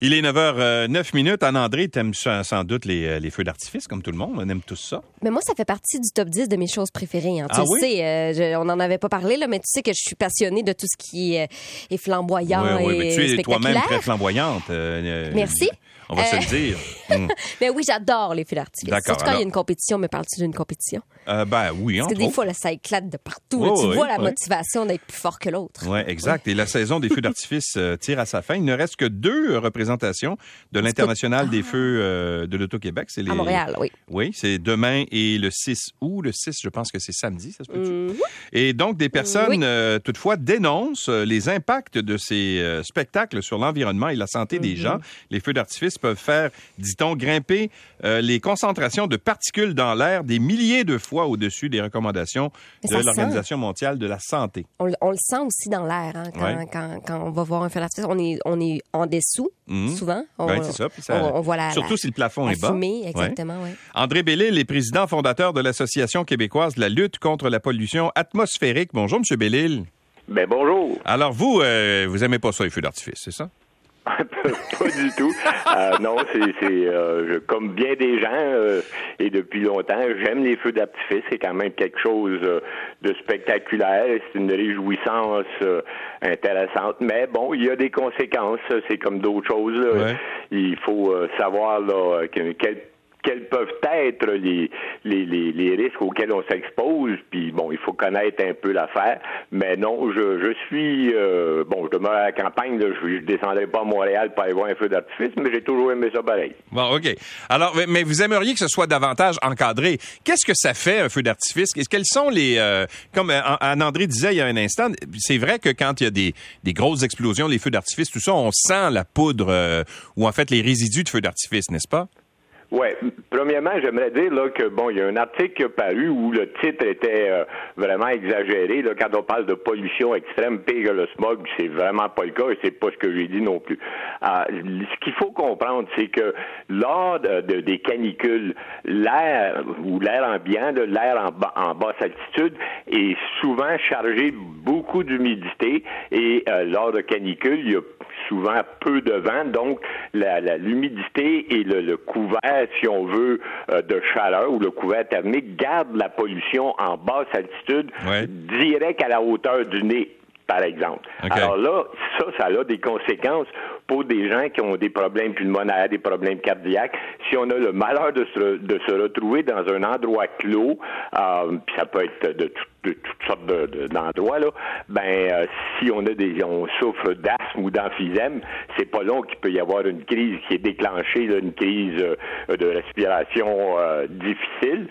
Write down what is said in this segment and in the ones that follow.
Il est 9h09 minutes. Anne-André, t'aimes sans doute les, euh, les feux d'artifice, comme tout le monde. On aime tous ça. Mais moi, ça fait partie du top 10 de mes choses préférées. hein. Tu Ah oui? sais, euh, je- on n'en avait pas parlé, là, mais tu sais que je suis passionnée de tout ce qui est, est flamboyant oui, oui, et mais tu es toi-même très flamboyante. euh, euh, Merci. On va se Euh, le dire. Hum. Mais oui, j'adore les feux d'artifice. D'accord, Surtout quand il y alors- a une compétition, mais parles-tu d'une compétition? Euh, ben oui, Parce que des fois, là, ça éclate de partout. Là. tu oui, vois la motivation d'être plus fort que l'autre. Oui, exact. Et la saison des feux d'artifice euh, tire à sa fin. Il ne reste que deux représentations de l'International des feux euh, de l'Auto-Québec. C'est les... À Montréal, oui. Oui, c'est demain et le 6 août. Le 6, je pense que c'est samedi, ça se peut-tu? Mhm. Et donc, des personnes, Oui. euh, toutefois, dénoncent les impacts de ces euh, spectacles sur l'environnement et la santé des gens. Les feux d'artifice peuvent faire, dit-on, grimper euh, les concentrations de particules dans l'air des milliers de fois au-dessus des recommandations de l'Organisation mondiale de la santé. On, le- on le sent aussi dans l'air hein, quand, Ouais. quand, quand on va voir un feu d'artifice. On est, on est en dessous, Mhm. souvent. On, Ben, c'est ça, puis ça- on, on voit la, Surtout la, si le plafond la est bas. fumée, Ouais. exactement, oui. André Bellil est président fondateur de l'Association québécoise de la lutte contre la pollution atmosphérique. Bonjour, Monsieur Bellil. Ben bonjour. Alors, vous, euh, vous aimez pas ça, les feux d'artifice, c'est ça? pas du tout. Euh, non, c'est euh, comme bien des gens euh, et depuis longtemps, j'aime les feux d'artifice. C'est quand même quelque chose euh, de spectaculaire. C'est une réjouissance euh, intéressante. Mais bon, il y a des conséquences. C'est comme d'autres choses. là. Ouais. Il faut euh, savoir là que- quel quels peuvent être les, les, les, les risques auxquels on s'expose. Puis bon, il faut connaître un peu l'affaire. Mais non, je, je suis euh, bon, je demeure à la campagne. Je, je descendrai pas à Montréal pour aller voir un feu d'artifice, mais j'ai toujours aimé ça pareil. Bon, OK. Alors, mais- vous aimeriez que ce soit davantage encadré. Qu'est-ce que ça fait, un feu d'artifice? Quels sont les... euh, comme euh, Anne-André disait il y a un instant, c'est vrai que quand il y a des, des grosses explosions, les feux d'artifice, tout ça, on sent la poudre ou en fait les résidus de feux d'artifice, n'est-ce pas? Ouais. Premièrement, j'aimerais dire là que bon, il y a un article qui a paru où le titre était euh, vraiment exagéré. Là, quand on parle de pollution extrême, pire que le smog, c'est vraiment pas le cas et c'est pas ce que j'ai dit non plus. Ah, ce qu'il faut comprendre, c'est que lors de, de- des canicules, l'air ou l'air ambiant, de l'air en, en basse altitude, est souvent chargé beaucoup d'humidité et euh, lors de canicules, il y a souvent peu de vent, donc la- la- l'humidité et le, le couvert, si on veut, euh, de chaleur ou le couvert thermique garde la pollution en basse altitude, Ouais. direct à la hauteur du nez, par exemple. Alors là, ça, ça a des conséquences pour des gens qui ont des problèmes pulmonaires, des problèmes cardiaques. Si on a le malheur de se, de se retrouver dans un endroit clos, euh, puis ça peut être de, tout- de toutes sortes de- de- d'endroits, là, ben euh, si on a des, on souffre d'asthme ou d'emphysème, c'est pas long qu'il peut y avoir une crise qui est déclenchée, là, une crise euh, de respiration euh, difficile,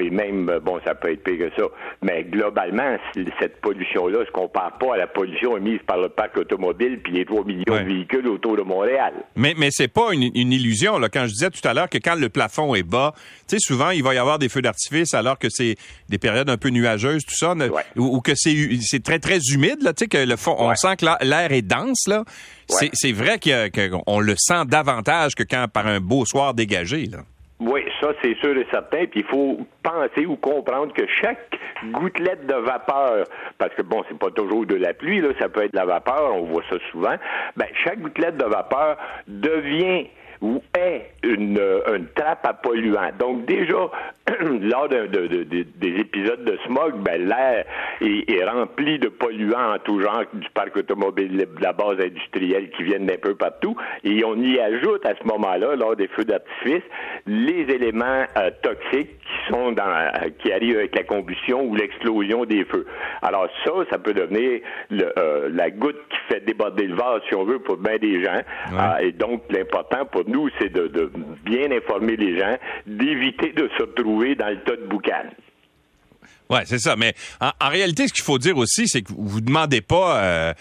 et même, bon, ça peut être pire que ça. Mais globalement, cette pollution-là se compare pas à la pollution émise par le parc automobile puis les 3 millions Ouais. de véhicules autour de Montréal. Mais, mais c'est pas une, une illusion. Là. Quand je disais tout à l'heure que quand le plafond est bas, tu sais, souvent, il va y avoir des feux d'artifice alors que c'est des périodes un peu nuageuses, tout ça, ne- Ouais. ou, ou que c'est très, très humide, là, tu sais, que le fond, on Ouais. sent que la- l'air est dense, là. C'est Ouais. c'est vrai qu'on le sent davantage que quand par un beau soir dégagé, là. Oui, ça c'est sûr et certain. Puis il faut penser ou comprendre que chaque gouttelette de vapeur, parce que bon, c'est pas toujours de la pluie, là, ça peut être de la vapeur, on voit ça souvent. Ben chaque gouttelette de vapeur devient ou est une, euh, une trappe à polluants. Donc déjà, lors d'un- de- de- de- des épisodes de smog, ben, l'air est, est rempli de polluants en tout genre, du parc automobile, de la base industrielle qui viennent d'un peu partout, et on y ajoute à ce moment-là, lors des feux d'artifice, les éléments euh, toxiques qui sont dans, euh, qui arrivent avec la combustion ou l'explosion des feux. Alors ça, ça peut devenir le, euh, la goutte qui fait déborder le vase, si on veut, pour bien des gens. Ah, et donc, l'important pour nous, c'est de, bien informer les gens, d'éviter de se dans le tas de boucan. Ouais, c'est ça. Mais en, en réalité, ce qu'il faut dire aussi, c'est que vous demandez pas euh,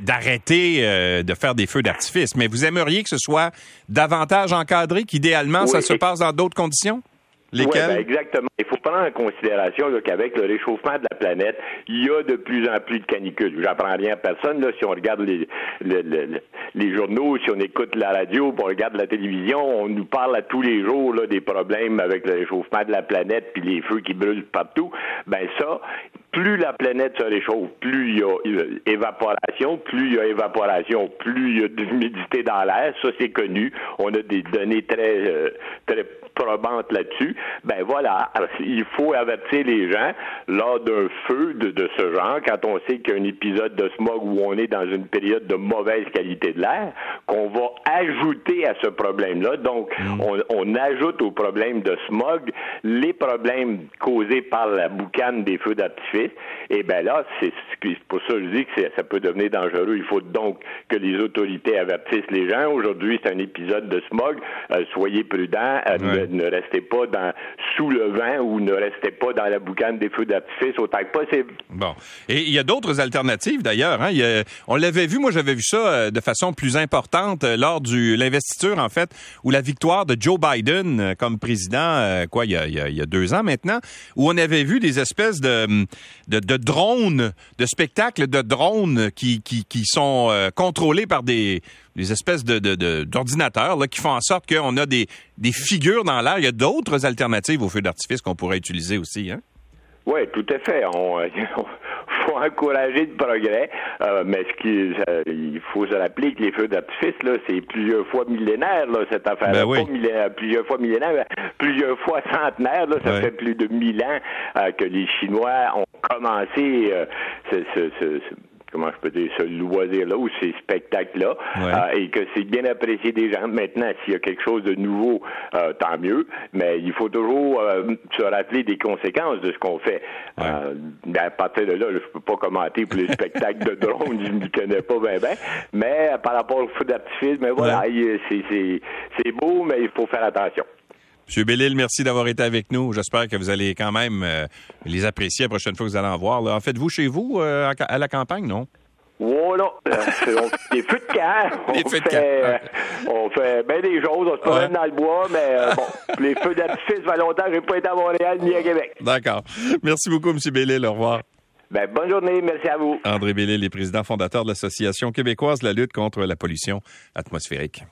d'arrêter euh, de faire des feux d'artifice, mais vous aimeriez que ce soit davantage encadré, qu'idéalement, ça Oui, se passe dans d'autres conditions? Oui, Lesquelles? ben exactement. Il faut prendre en considération qu'avec le réchauffement de la planète, il y a de plus en plus de canicules. J'apprends rien à personne. Là, si on regarde les, le- le- le- les journaux, si on écoute la radio, puis on regarde la télévision, on nous parle à tous les jours là, des problèmes avec le réchauffement de la planète puis les feux qui brûlent partout. Ben ça, plus la planète se réchauffe, plus il y a évaporation, plus il y a évaporation, plus il y a d'humidité dans l'air. Ça, c'est connu. On a des données très, euh, très probantes là-dessus. Ben voilà, il faut avertir les gens lors d'un feu de, ce genre, quand on sait qu'il y a un épisode de smog où on est dans une période de mauvaise qualité de l'air, qu'on va ajouter à ce problème-là. Donc, mm. on, on ajoute au problème de smog les problèmes causés par la boucane des feux d'artifice. Et ben là, c'est pour ça que je dis que ça peut devenir dangereux. Il faut donc que les autorités avertissent les gens. Aujourd'hui, c'est un épisode de smog. Euh, soyez prudents. Euh, ne, restez pas dans, sous le vent ou ne restez pas dans la boucane des feux d'artifice autant que possible. Bon. Et il y a d'autres alternatives d'ailleurs. Hein? on l'avait vu, moi j'avais vu ça euh, de façon plus importante lors de l'investiture, en fait, ou la victoire de Joe Biden comme président, quoi, il y, a, deux ans maintenant, où on avait vu des espèces de, de drones, de spectacles de drones qui, sont euh, contrôlés par des, des espèces de, d'ordinateurs là, qui font en sorte qu'on a des, des figures dans l'air. Il y a d'autres alternatives aux feux d'artifice qu'on pourrait utiliser aussi. Hein? Oui, tout à fait. On, faut encourager le progrès, euh, mais ce qui, il faut se rappeler que les feux d'artifice, là, c'est plusieurs fois millénaire, là, cette affaire-là. Ben plusieurs fois millénaire, plusieurs fois centenaire, là, ça fait plus de mille ans euh, que les Chinois ont commencé euh, ce, ce, ce comment je peux dire, ce loisir-là ou ces spectacles-là, euh, et que c'est bien apprécié des gens. Maintenant, s'il y a quelque chose de nouveau, euh, tant mieux, mais il faut toujours euh, se rappeler des conséquences de ce qu'on fait. Ben, à partir de là, je peux pas commenter pour les spectacles de drones, je ne connais pas bien, ben, mais par rapport au feu d'artifice, mais voilà, c'est beau, mais il faut faire attention. Monsieur Bellil, merci d'avoir été avec nous. J'espère que vous allez quand même euh, les apprécier la prochaine fois que vous allez en voir. En faites-vous chez vous euh, à la campagne, non? Voilà, euh, des feux de camp. On feux de fait, on fait bien des choses. On se promène dans le bois, mais bon, les feux d'artifice, va longtemps, je pas été à Montréal ni à Québec. D'accord. Merci beaucoup, M. Bellil. Au revoir. Ben, bonne journée, merci à vous. André Bellil est président fondateur de l'Association québécoise de la lutte contre la pollution atmosphérique.